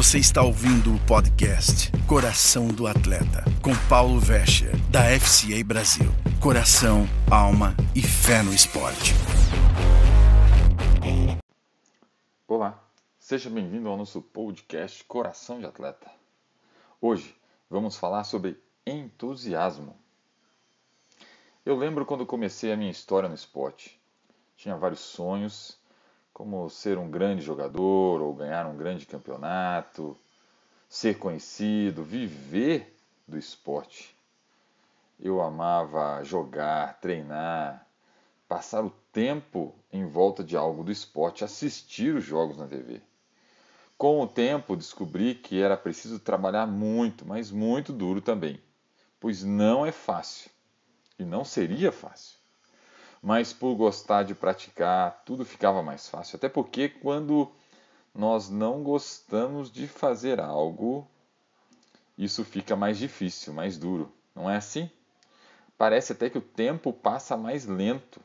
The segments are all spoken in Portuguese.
Você está ouvindo o podcast Coração do Atleta, com Paulo Vescher, da FCA Brasil. Coração, alma e fé no esporte. Olá, seja bem-vindo ao nosso podcast Coração de Atleta. Hoje vamos falar sobre entusiasmo. Eu lembro quando comecei a minha história no esporte. Tinha vários sonhos como ser um grande jogador ou ganhar um grande campeonato, ser conhecido, viver do esporte. Eu amava jogar, treinar, passar o tempo em volta de algo do esporte, assistir os jogos na TV. Com o tempo descobri que era preciso trabalhar muito, mas muito duro também, pois não é fácil e não seria fácil mas por gostar de praticar, tudo ficava mais fácil. Até porque quando nós não gostamos de fazer algo, isso fica mais difícil, mais duro. Não é assim? Parece até que o tempo passa mais lento.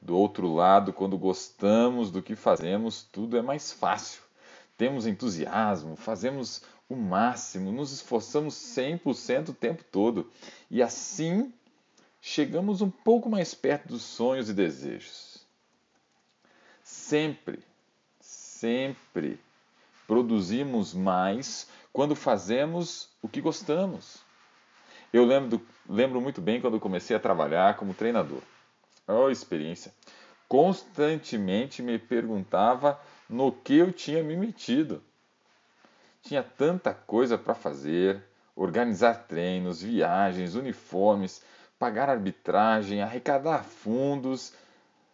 Do outro lado, quando gostamos do que fazemos, tudo é mais fácil. Temos entusiasmo, fazemos o máximo, nos esforçamos 100% o tempo todo. E assim chegamos um pouco mais perto dos sonhos e desejos. Sempre, sempre produzimos mais quando fazemos o que gostamos. Eu lembro, lembro muito bem quando comecei a trabalhar como treinador. Oh, experiência! Constantemente me perguntava no que eu tinha me metido. Tinha tanta coisa para fazer, organizar treinos, viagens, uniformes, pagar arbitragem, arrecadar fundos.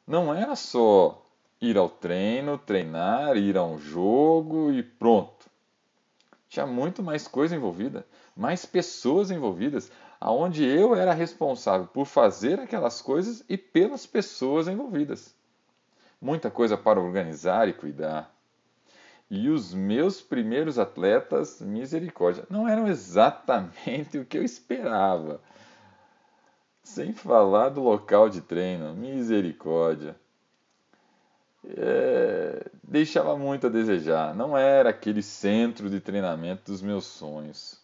Não era só ir ao treino, treinar, ir a um jogo e pronto. Tinha muito mais coisa envolvida, mais pessoas envolvidas, aonde eu era responsável por fazer aquelas coisas e pelas pessoas envolvidas. Muita coisa para organizar e cuidar. E os meus primeiros atletas, misericórdia, não eram exatamente o que eu esperava. Sem falar do local de treino, misericórdia. É, deixava muito a desejar. Não era aquele centro de treinamento dos meus sonhos.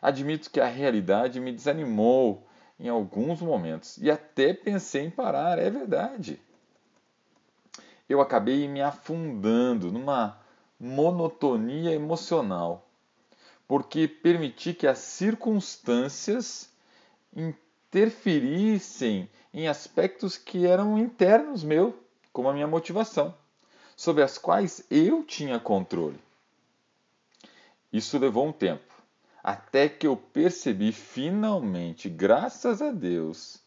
Admito que a realidade me desanimou em alguns momentos e até pensei em parar, é verdade. Eu acabei me afundando numa monotonia emocional, porque permiti que as circunstâncias interferissem em aspectos que eram internos meu, como a minha motivação, sobre as quais eu tinha controle. Isso levou um tempo, até que eu percebi finalmente, graças a Deus,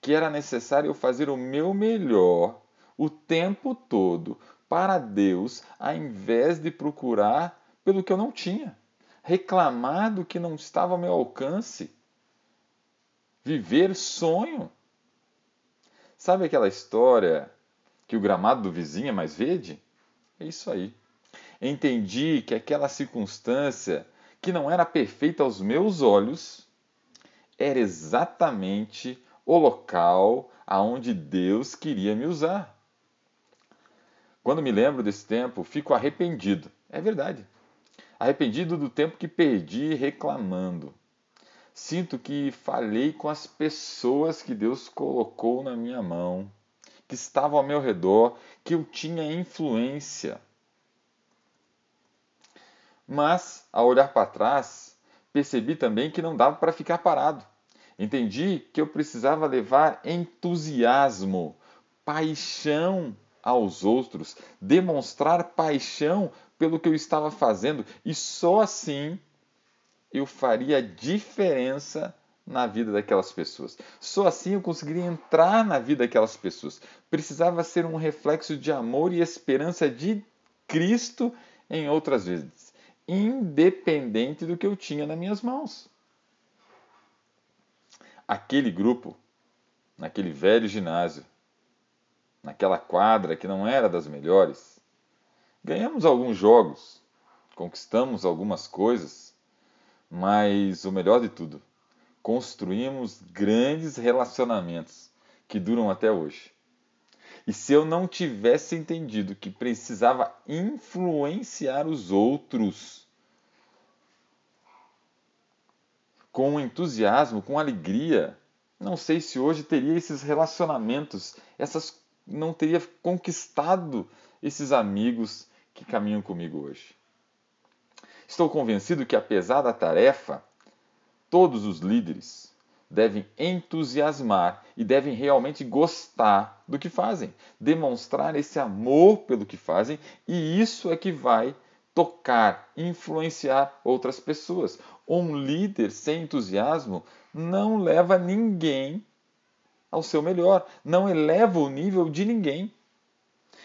que era necessário eu fazer o meu melhor o tempo todo para Deus, ao invés de procurar pelo que eu não tinha, reclamar do que não estava ao meu alcance Viver sonho. Sabe aquela história que o gramado do vizinho é mais verde? É isso aí. Entendi que aquela circunstância que não era perfeita aos meus olhos era exatamente o local aonde Deus queria me usar. Quando me lembro desse tempo, fico arrependido. É verdade. Arrependido do tempo que perdi reclamando. Sinto que falhei com as pessoas que Deus colocou na minha mão, que estavam ao meu redor, que eu tinha influência. Mas, ao olhar para trás, percebi também que não dava para ficar parado. Entendi que eu precisava levar entusiasmo, paixão aos outros, demonstrar paixão pelo que eu estava fazendo, e só assim eu faria diferença na vida daquelas pessoas. Só assim eu conseguiria entrar na vida daquelas pessoas. Precisava ser um reflexo de amor e esperança de Cristo em outras vezes, independente do que eu tinha nas minhas mãos. Aquele grupo, naquele velho ginásio, naquela quadra que não era das melhores, ganhamos alguns jogos, conquistamos algumas coisas, mas o melhor de tudo, construímos grandes relacionamentos que duram até hoje. E se eu não tivesse entendido que precisava influenciar os outros com entusiasmo, com alegria, não sei se hoje teria esses relacionamentos, essas não teria conquistado esses amigos que caminham comigo hoje. Estou convencido que apesar da tarefa, todos os líderes devem entusiasmar e devem realmente gostar do que fazem, demonstrar esse amor pelo que fazem, e isso é que vai tocar, influenciar outras pessoas. Um líder sem entusiasmo não leva ninguém ao seu melhor, não eleva o nível de ninguém.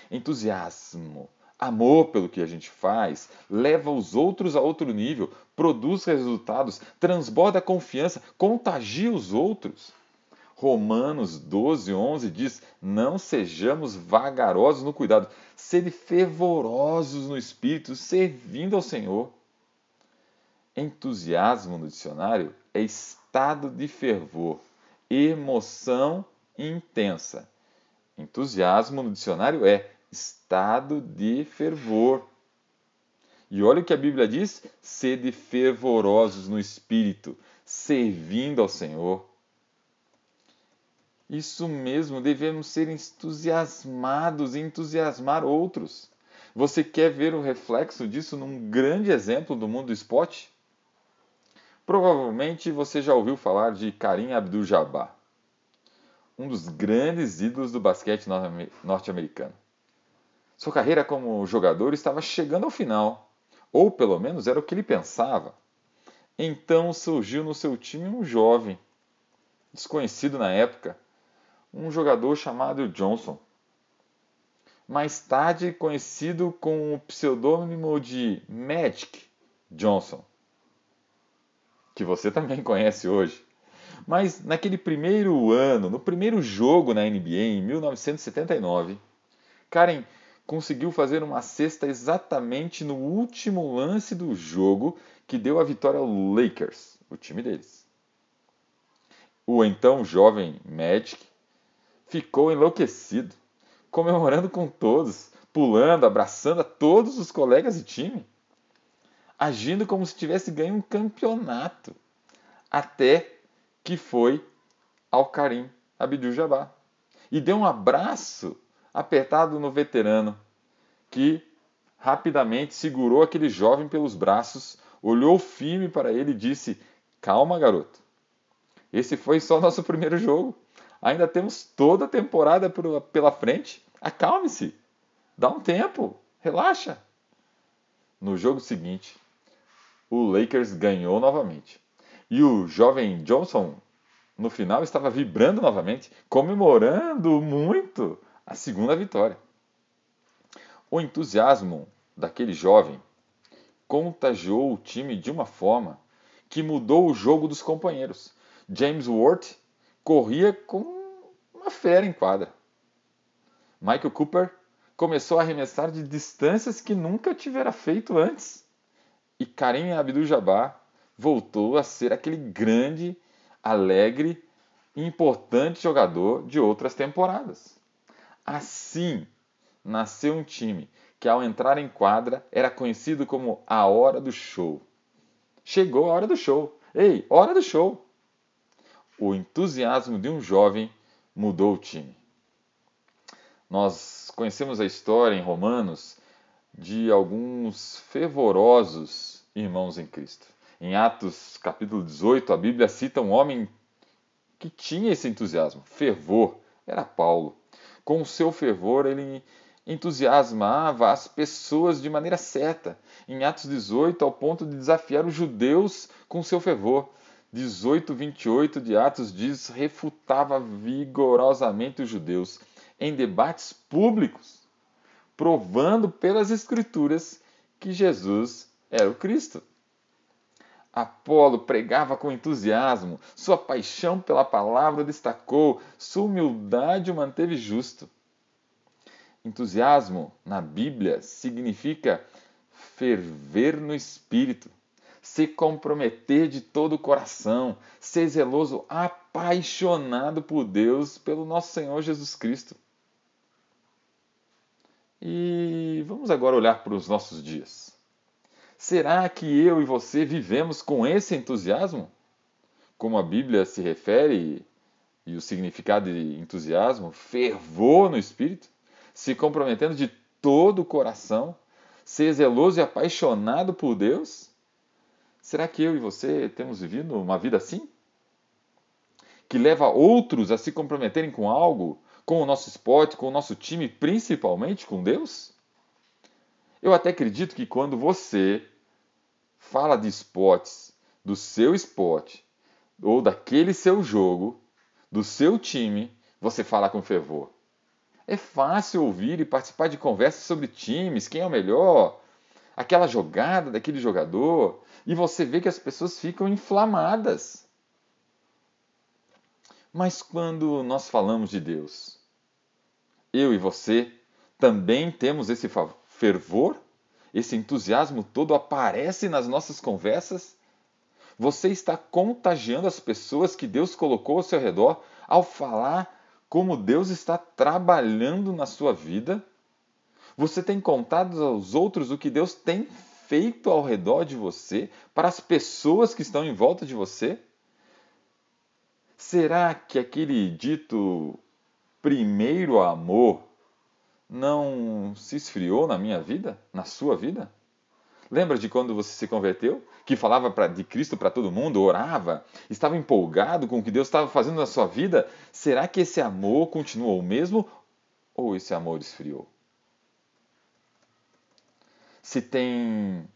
Entusiasmo, amor pelo que a gente faz, leva os outros a outro nível, produz resultados, transborda confiança, contagia os outros. Romanos 12, 11 diz: Não sejamos vagarosos no cuidado, sede fervorosos no espírito, servindo ao Senhor. Entusiasmo no dicionário é estado de fervor, emoção intensa. Entusiasmo no dicionário é estado de fervor. E olha o que a Bíblia diz: sede fervorosos no espírito, servindo ao Senhor. Isso mesmo, devemos ser entusiasmados e entusiasmar outros. Você quer ver o reflexo disso num grande exemplo do mundo do esporte? Provavelmente você já ouviu falar de Karim Abdul-Jabbar, um dos grandes ídolos do basquete norte-americano. Sua carreira como jogador estava chegando ao final, ou pelo menos era o que ele pensava. Então surgiu no seu time um jovem, desconhecido na época, um jogador chamado Johnson. Mais tarde conhecido com o pseudônimo de Magic Johnson, que você também conhece hoje. Mas naquele primeiro ano, no primeiro jogo na NBA, em 1979, Karen conseguiu fazer uma cesta exatamente no último lance do jogo que deu a vitória ao Lakers, o time deles. O então jovem Magic ficou enlouquecido, comemorando com todos, pulando, abraçando a todos os colegas de time, agindo como se tivesse ganho um campeonato, até que foi ao Karim Abdul-Jabbar e deu um abraço apertado no veterano, que rapidamente segurou aquele jovem pelos braços, olhou firme para ele e disse: Calma, garoto. Esse foi só nosso primeiro jogo. Ainda temos toda a temporada pela frente. Acalme-se. Dá um tempo. Relaxa. No jogo seguinte, o Lakers ganhou novamente. E o jovem Johnson, no final, estava vibrando novamente, comemorando muito a segunda vitória. O entusiasmo daquele jovem contagiou o time de uma forma que mudou o jogo dos companheiros. James Worth corria com uma fera em quadra. Michael Cooper começou a arremessar de distâncias que nunca tivera feito antes. E Karim Abdul-Jabbar voltou a ser aquele grande, alegre e importante jogador de outras temporadas. Assim nasceu um time que, ao entrar em quadra, era conhecido como a hora do show. Chegou a hora do show. Ei, hora do show! O entusiasmo de um jovem mudou o time. Nós conhecemos a história em Romanos de alguns fervorosos irmãos em Cristo. Em Atos capítulo 18, a Bíblia cita um homem que tinha esse entusiasmo, fervor, era Paulo com o seu fervor, ele entusiasmava as pessoas de maneira certa. Em Atos 18, ao ponto de desafiar os judeus com seu fervor. 18, 28 de Atos diz: refutava vigorosamente os judeus em debates públicos, provando pelas Escrituras que Jesus era o Cristo. Apolo pregava com entusiasmo, sua paixão pela palavra destacou, sua humildade o manteve justo. Entusiasmo na Bíblia significa ferver no espírito, se comprometer de todo o coração, ser zeloso, apaixonado por Deus, pelo nosso Senhor Jesus Cristo. E vamos agora olhar para os nossos dias. Será que eu e você vivemos com esse entusiasmo? Como a Bíblia se refere e o significado de entusiasmo, fervor no espírito, se comprometendo de todo o coração, ser zeloso e apaixonado por Deus? Será que eu e você temos vivido uma vida assim? Que leva outros a se comprometerem com algo, com o nosso esporte, com o nosso time, principalmente com Deus? Eu até acredito que quando você fala de esportes, do seu esporte, ou daquele seu jogo, do seu time, você fala com fervor. É fácil ouvir e participar de conversas sobre times, quem é o melhor, aquela jogada daquele jogador, e você vê que as pessoas ficam inflamadas. Mas quando nós falamos de Deus, eu e você também temos esse fervor? Esse entusiasmo todo aparece nas nossas conversas? Você está contagiando as pessoas que Deus colocou ao seu redor ao falar como Deus está trabalhando na sua vida? Você tem contado aos outros o que Deus tem feito ao redor de você, para as pessoas que estão em volta de você? Será que aquele dito primeiro amor não se esfriou na minha vida, na sua vida? Lembra de quando você se converteu? Que falava pra, de Cristo para todo mundo, orava, estava empolgado com o que Deus estava fazendo na sua vida? Será que esse amor continuou o mesmo ou esse amor esfriou? Se tem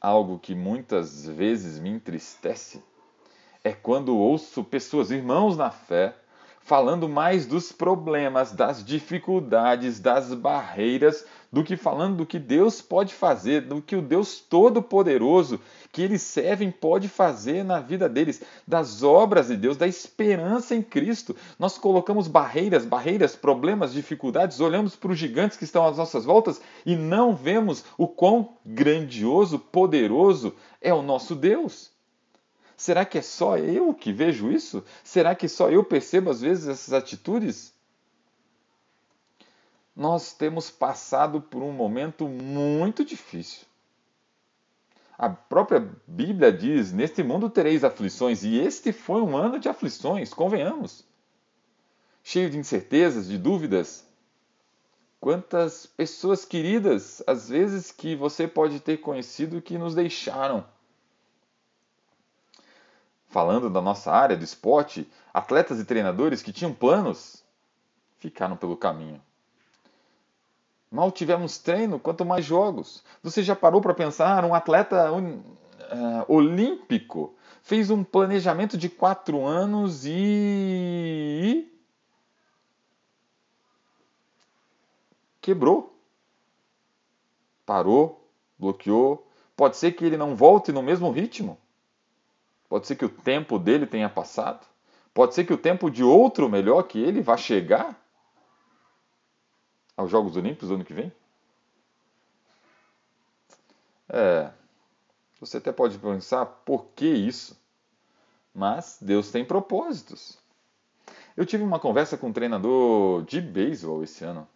algo que muitas vezes me entristece, é quando ouço pessoas, irmãos na fé, falando mais dos problemas, das dificuldades, das barreiras, do que falando do que Deus pode fazer, do que o Deus Todo-Poderoso que eles servem pode fazer na vida deles, das obras de Deus, da esperança em Cristo. Nós colocamos barreiras, barreiras, problemas, dificuldades, olhamos para os gigantes que estão às nossas voltas e não vemos o quão grandioso, poderoso é o nosso Deus. Será que é só eu que vejo isso? Será que só eu percebo às vezes essas atitudes? Nós temos passado por um momento muito difícil. A própria Bíblia diz: Neste mundo tereis aflições, e este foi um ano de aflições, convenhamos. Cheio de incertezas, de dúvidas. Quantas pessoas queridas, às vezes, que você pode ter conhecido que nos deixaram falando da nossa área do esporte, atletas e treinadores que tinham planos ficaram pelo caminho. Mal tivemos treino, quanto mais jogos. Você já parou para pensar? Um atleta uh, olímpico fez um planejamento de quatro anos e. quebrou. Parou, bloqueou. Pode ser que ele não volte no mesmo ritmo. Pode ser que o tempo dele tenha passado. Pode ser que o tempo de outro melhor que ele vá chegar aos Jogos Olímpicos do ano que vem. É, você até pode pensar por que isso, mas Deus tem propósitos. Eu tive uma conversa com um treinador de beisebol esse ano.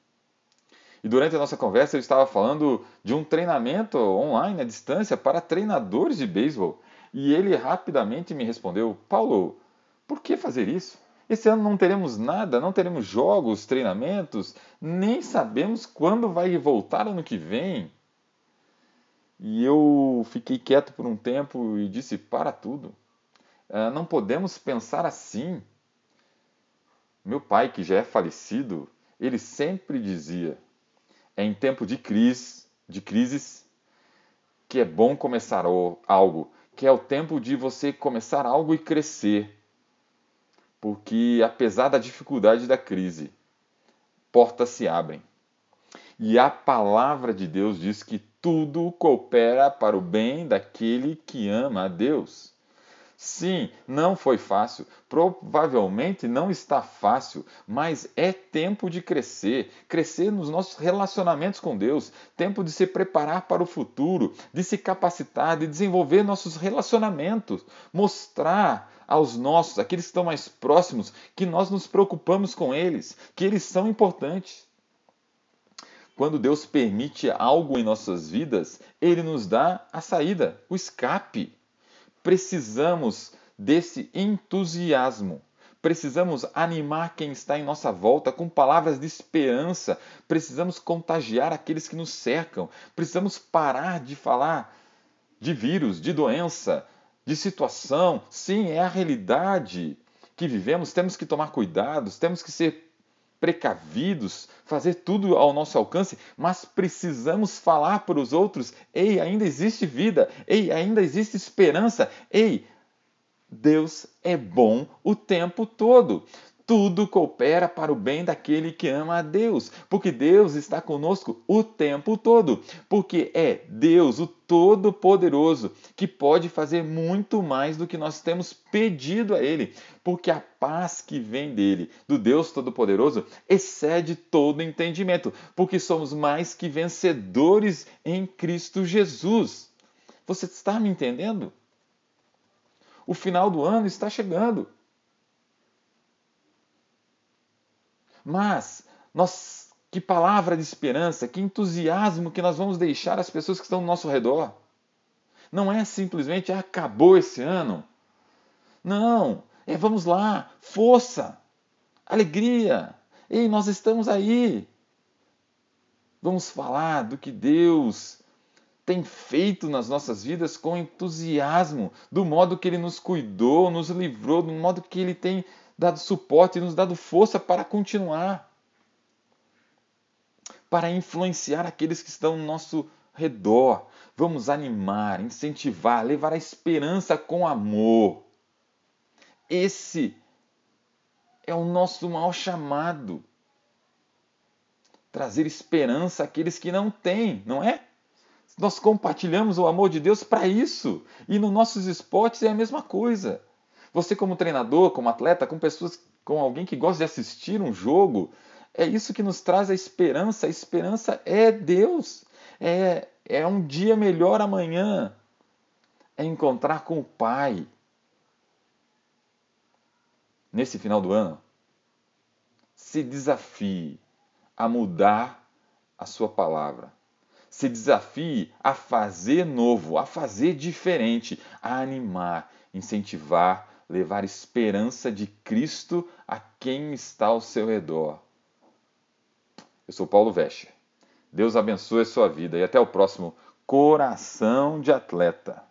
E durante a nossa conversa eu estava falando de um treinamento online à distância para treinadores de beisebol. E ele rapidamente me respondeu: Paulo, por que fazer isso? Esse ano não teremos nada, não teremos jogos, treinamentos, nem sabemos quando vai voltar ano que vem. E eu fiquei quieto por um tempo e disse: para tudo. Uh, não podemos pensar assim. Meu pai, que já é falecido, ele sempre dizia: é em tempo de crise, de crises, que é bom começar algo, que é o tempo de você começar algo e crescer. Porque apesar da dificuldade da crise, portas se abrem. E a palavra de Deus diz que tudo coopera para o bem daquele que ama a Deus. Sim, não foi fácil, provavelmente não está fácil, mas é tempo de crescer, crescer nos nossos relacionamentos com Deus, tempo de se preparar para o futuro, de se capacitar, de desenvolver nossos relacionamentos, mostrar aos nossos, aqueles que estão mais próximos, que nós nos preocupamos com eles, que eles são importantes. quando Deus permite algo em nossas vidas, Ele nos dá a saída, o escape. Precisamos desse entusiasmo. Precisamos animar quem está em nossa volta com palavras de esperança. Precisamos contagiar aqueles que nos cercam. Precisamos parar de falar de vírus, de doença, de situação. Sim, é a realidade que vivemos. Temos que tomar cuidados, temos que ser precavidos, fazer tudo ao nosso alcance, mas precisamos falar para os outros: ei, ainda existe vida, ei, ainda existe esperança, ei, Deus é bom o tempo todo tudo coopera para o bem daquele que ama a Deus, porque Deus está conosco o tempo todo, porque é Deus, o Todo-Poderoso, que pode fazer muito mais do que nós temos pedido a Ele, porque a paz que vem dele, do Deus Todo-Poderoso, excede todo entendimento, porque somos mais que vencedores em Cristo Jesus. Você está me entendendo? O final do ano está chegando. Mas nós, que palavra de esperança, que entusiasmo que nós vamos deixar as pessoas que estão ao nosso redor. Não é simplesmente ah, acabou esse ano. Não, é vamos lá, força, alegria. Ei, nós estamos aí. Vamos falar do que Deus tem feito nas nossas vidas com entusiasmo, do modo que Ele nos cuidou, nos livrou, do modo que Ele tem dado suporte nos dado força para continuar, para influenciar aqueles que estão no nosso redor. Vamos animar, incentivar, levar a esperança com amor. Esse é o nosso maior chamado. Trazer esperança àqueles que não têm, não é? Nós compartilhamos o amor de Deus para isso. E nos nossos esportes é a mesma coisa. Você como treinador, como atleta, com pessoas, com alguém que gosta de assistir um jogo, é isso que nos traz a esperança. A esperança é Deus. É, é um dia melhor amanhã. É encontrar com o Pai. Nesse final do ano, se desafie a mudar a sua palavra. Se desafie a fazer novo, a fazer diferente, a animar, incentivar levar esperança de Cristo a quem está ao seu redor. Eu sou Paulo Vescher. Deus abençoe a sua vida e até o próximo Coração de Atleta.